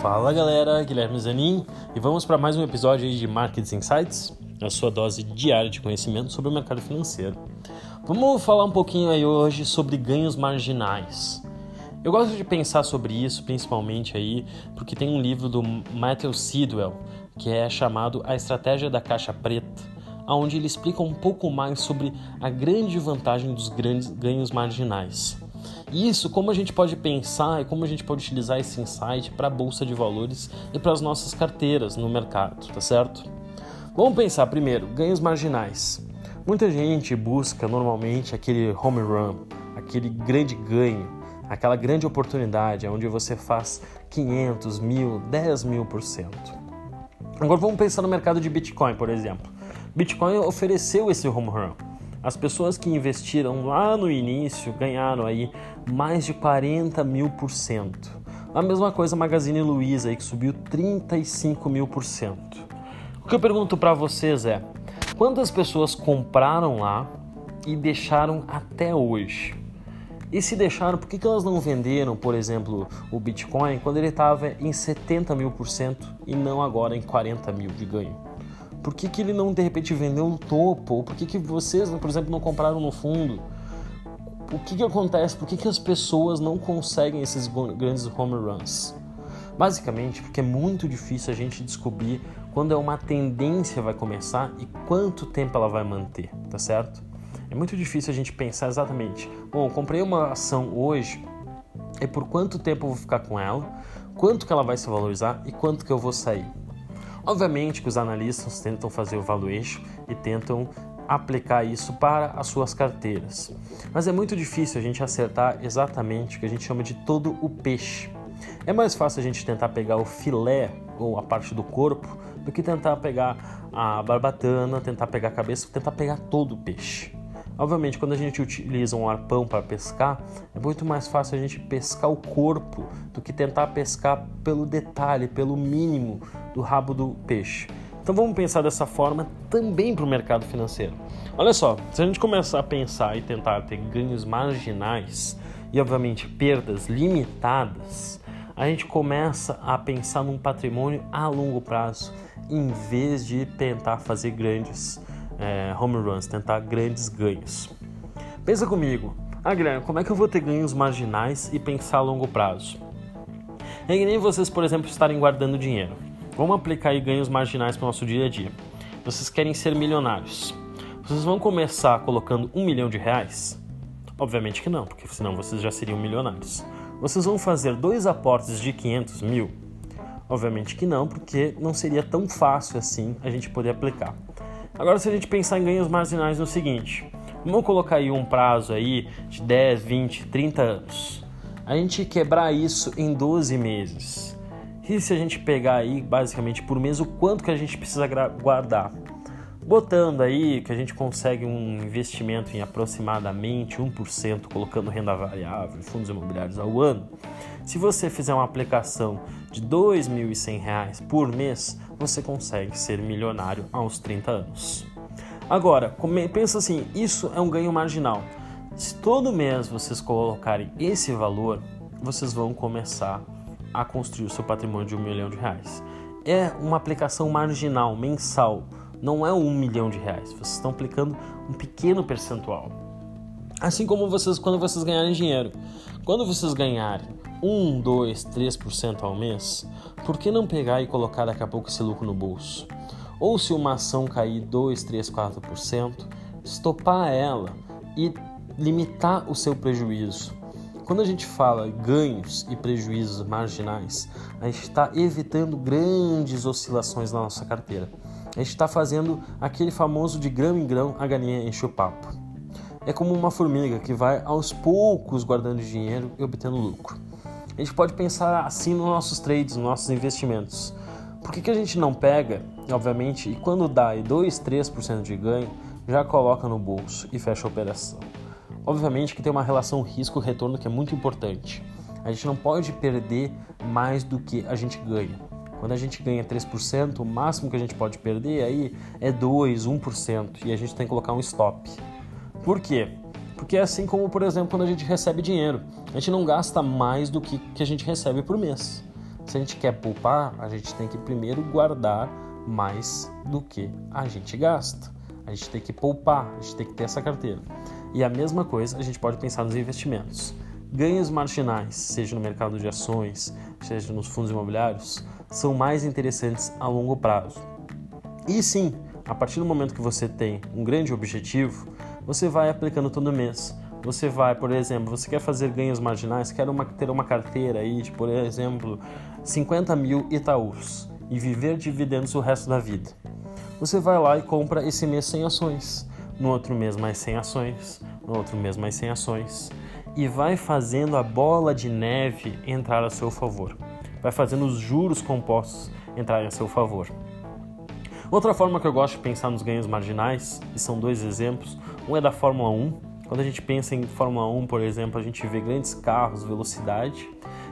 Fala galera, Guilherme Zanin e vamos para mais um episódio de Markets Insights, a sua dose diária de conhecimento sobre o mercado financeiro. Vamos falar um pouquinho aí hoje sobre ganhos marginais. Eu gosto de pensar sobre isso principalmente aí porque tem um livro do Matthew Sidwell que é chamado A Estratégia da Caixa Preta, onde ele explica um pouco mais sobre a grande vantagem dos grandes ganhos marginais. Isso, como a gente pode pensar e como a gente pode utilizar esse insight para a bolsa de valores e para as nossas carteiras no mercado, tá certo? Vamos pensar primeiro, ganhos marginais. Muita gente busca normalmente aquele home run, aquele grande ganho, aquela grande oportunidade onde você faz 500, mil, 10 mil por cento. Agora vamos pensar no mercado de Bitcoin, por exemplo. Bitcoin ofereceu esse home run as pessoas que investiram lá no início ganharam aí mais de 40 mil por cento. A mesma coisa a Magazine Luiza aí que subiu 35 mil por cento. O que eu pergunto para vocês é, quantas pessoas compraram lá e deixaram até hoje? E se deixaram, por que, que elas não venderam, por exemplo, o Bitcoin quando ele estava em 70 mil por cento e não agora em 40 mil de ganho? Por que, que ele não de repente vendeu no topo? Ou por que, que vocês, por exemplo, não compraram no fundo? O que, que acontece? Por que, que as pessoas não conseguem esses grandes home runs? Basicamente, porque é muito difícil a gente descobrir quando é uma tendência vai começar e quanto tempo ela vai manter, tá certo? É muito difícil a gente pensar exatamente. Bom, comprei uma ação hoje, é por quanto tempo eu vou ficar com ela, quanto que ela vai se valorizar e quanto que eu vou sair. Obviamente que os analistas tentam fazer o valuation e tentam aplicar isso para as suas carteiras. Mas é muito difícil a gente acertar exatamente o que a gente chama de todo o peixe. É mais fácil a gente tentar pegar o filé ou a parte do corpo do que tentar pegar a barbatana, tentar pegar a cabeça, tentar pegar todo o peixe. Obviamente, quando a gente utiliza um arpão para pescar, é muito mais fácil a gente pescar o corpo do que tentar pescar pelo detalhe, pelo mínimo do rabo do peixe. Então vamos pensar dessa forma também para o mercado financeiro. Olha só, se a gente começar a pensar e tentar ter ganhos marginais e obviamente perdas limitadas, a gente começa a pensar num patrimônio a longo prazo em vez de tentar fazer grandes é, home runs, tentar grandes ganhos. Pensa comigo, ah Guilherme, como é que eu vou ter ganhos marginais e pensar a longo prazo? É que nem vocês, por exemplo, estarem guardando dinheiro. Vamos aplicar aí ganhos marginais para o nosso dia a dia. Vocês querem ser milionários. Vocês vão começar colocando um milhão de reais? Obviamente que não, porque senão vocês já seriam milionários. Vocês vão fazer dois aportes de 500 mil? Obviamente que não, porque não seria tão fácil assim a gente poder aplicar. Agora, se a gente pensar em ganhos marginais no seguinte, vamos colocar aí um prazo aí de 10, 20, 30 anos. A gente quebrar isso em 12 meses. E se a gente pegar aí, basicamente, por mês, o quanto que a gente precisa guardar? Botando aí que a gente consegue um investimento em aproximadamente 1%, colocando renda variável fundos imobiliários ao ano, se você fizer uma aplicação de R$ 2.100 por mês, você consegue ser milionário aos 30 anos. Agora, pensa assim, isso é um ganho marginal. Se todo mês vocês colocarem esse valor, vocês vão começar a construir o seu patrimônio de um milhão de reais. É uma aplicação marginal, mensal, não é um milhão de reais. Vocês estão aplicando um pequeno percentual. Assim como vocês quando vocês ganharem dinheiro. Quando vocês ganharem 1, 2, 3% ao mês, por que não pegar e colocar daqui a pouco esse lucro no bolso? Ou se uma ação cair 2, 3, 4%, estopar ela e limitar o seu prejuízo. Quando a gente fala ganhos e prejuízos marginais, a gente está evitando grandes oscilações na nossa carteira. A gente está fazendo aquele famoso de grão em grão a galinha enche o papo. É como uma formiga que vai aos poucos guardando dinheiro e obtendo lucro. A gente pode pensar assim nos nossos trades, nos nossos investimentos. Por que, que a gente não pega, obviamente, e quando dá 2, 3% de ganho, já coloca no bolso e fecha a operação? Obviamente que tem uma relação risco-retorno que é muito importante. A gente não pode perder mais do que a gente ganha. Quando a gente ganha 3%, o máximo que a gente pode perder aí é 2, 1% e a gente tem que colocar um stop. Por quê? Porque é assim como, por exemplo, quando a gente recebe dinheiro. A gente não gasta mais do que, que a gente recebe por mês. Se a gente quer poupar, a gente tem que primeiro guardar mais do que a gente gasta. A gente tem que poupar, a gente tem que ter essa carteira. E a mesma coisa a gente pode pensar nos investimentos. Ganhos marginais, seja no mercado de ações, seja nos fundos imobiliários, são mais interessantes a longo prazo. E sim, a partir do momento que você tem um grande objetivo, você vai aplicando todo mês. Você vai, por exemplo, você quer fazer ganhos marginais, quer uma, ter uma carteira aí de, por exemplo, 50 mil Itaús e viver dividendos o resto da vida. Você vai lá e compra esse mês 100 ações, no outro mês mais 100 ações, no outro mês mais 100 ações e vai fazendo a bola de neve entrar a seu favor. Vai fazendo os juros compostos entrarem a seu favor. Outra forma que eu gosto de pensar nos ganhos marginais, e são dois exemplos, um é da Fórmula 1. Quando a gente pensa em Fórmula 1, por exemplo, a gente vê grandes carros, velocidade,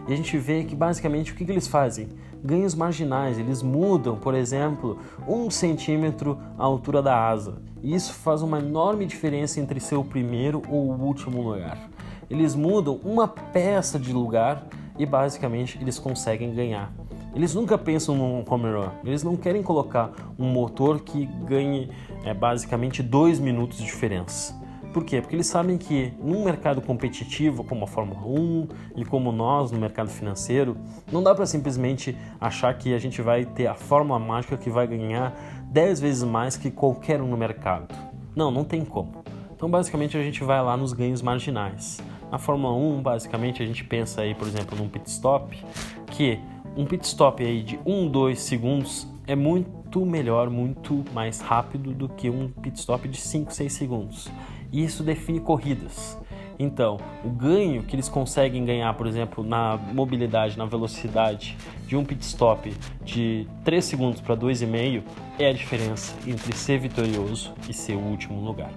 e a gente vê que basicamente o que, que eles fazem? Ganhos marginais, eles mudam, por exemplo, um centímetro a altura da asa. E isso faz uma enorme diferença entre ser o primeiro ou o último lugar. Eles mudam uma peça de lugar e basicamente eles conseguem ganhar. Eles nunca pensam num home eles não querem colocar um motor que ganhe é, basicamente dois minutos de diferença. Por quê? Porque eles sabem que num mercado competitivo como a Fórmula 1 e como nós no mercado financeiro, não dá para simplesmente achar que a gente vai ter a fórmula mágica que vai ganhar 10 vezes mais que qualquer um no mercado. Não, não tem como. Então, basicamente, a gente vai lá nos ganhos marginais. Na Fórmula 1, basicamente, a gente pensa aí, por exemplo, num pit stop, que um pit stop aí de 1, 2 segundos é muito melhor, muito mais rápido do que um pit stop de 5, 6 segundos. E isso define corridas. Então, o ganho que eles conseguem ganhar, por exemplo, na mobilidade, na velocidade de um pit stop de 3 segundos para 2,5 é a diferença entre ser vitorioso e ser o último lugar.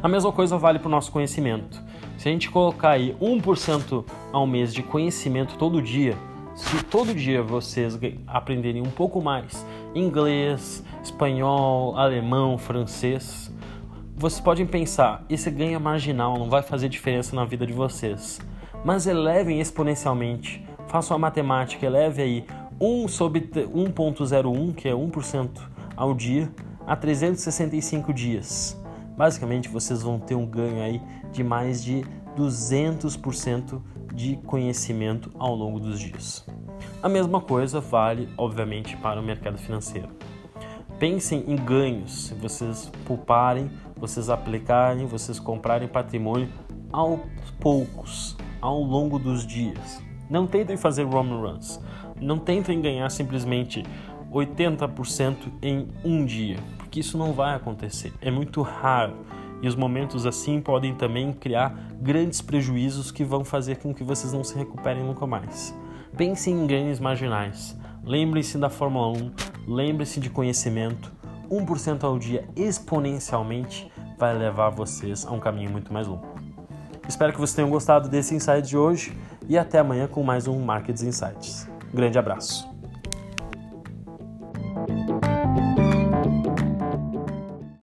A mesma coisa vale para o nosso conhecimento. Se a gente colocar aí 1% ao mês de conhecimento todo dia, se todo dia vocês aprenderem um pouco mais inglês, espanhol, alemão, francês, vocês podem pensar, esse ganho é marginal, não vai fazer diferença na vida de vocês. Mas elevem exponencialmente, façam a matemática, eleve aí 1 sobre 1.01, que é 1% ao dia, a 365 dias. Basicamente, vocês vão ter um ganho aí de mais de 200% de conhecimento ao longo dos dias. A mesma coisa vale, obviamente, para o mercado financeiro. Pensem em ganhos, se vocês pouparem, vocês aplicarem, vocês comprarem patrimônio aos poucos, ao longo dos dias. Não tentem fazer home runs, não tentem ganhar simplesmente 80% em um dia, porque isso não vai acontecer, é muito raro. E os momentos assim podem também criar grandes prejuízos que vão fazer com que vocês não se recuperem nunca mais. Pensem em ganhos marginais. Lembrem-se da Fórmula 1, lembrem-se de conhecimento. 1% ao dia exponencialmente vai levar vocês a um caminho muito mais longo. Espero que vocês tenham gostado desse insight de hoje e até amanhã com mais um Markets Insights. Grande abraço.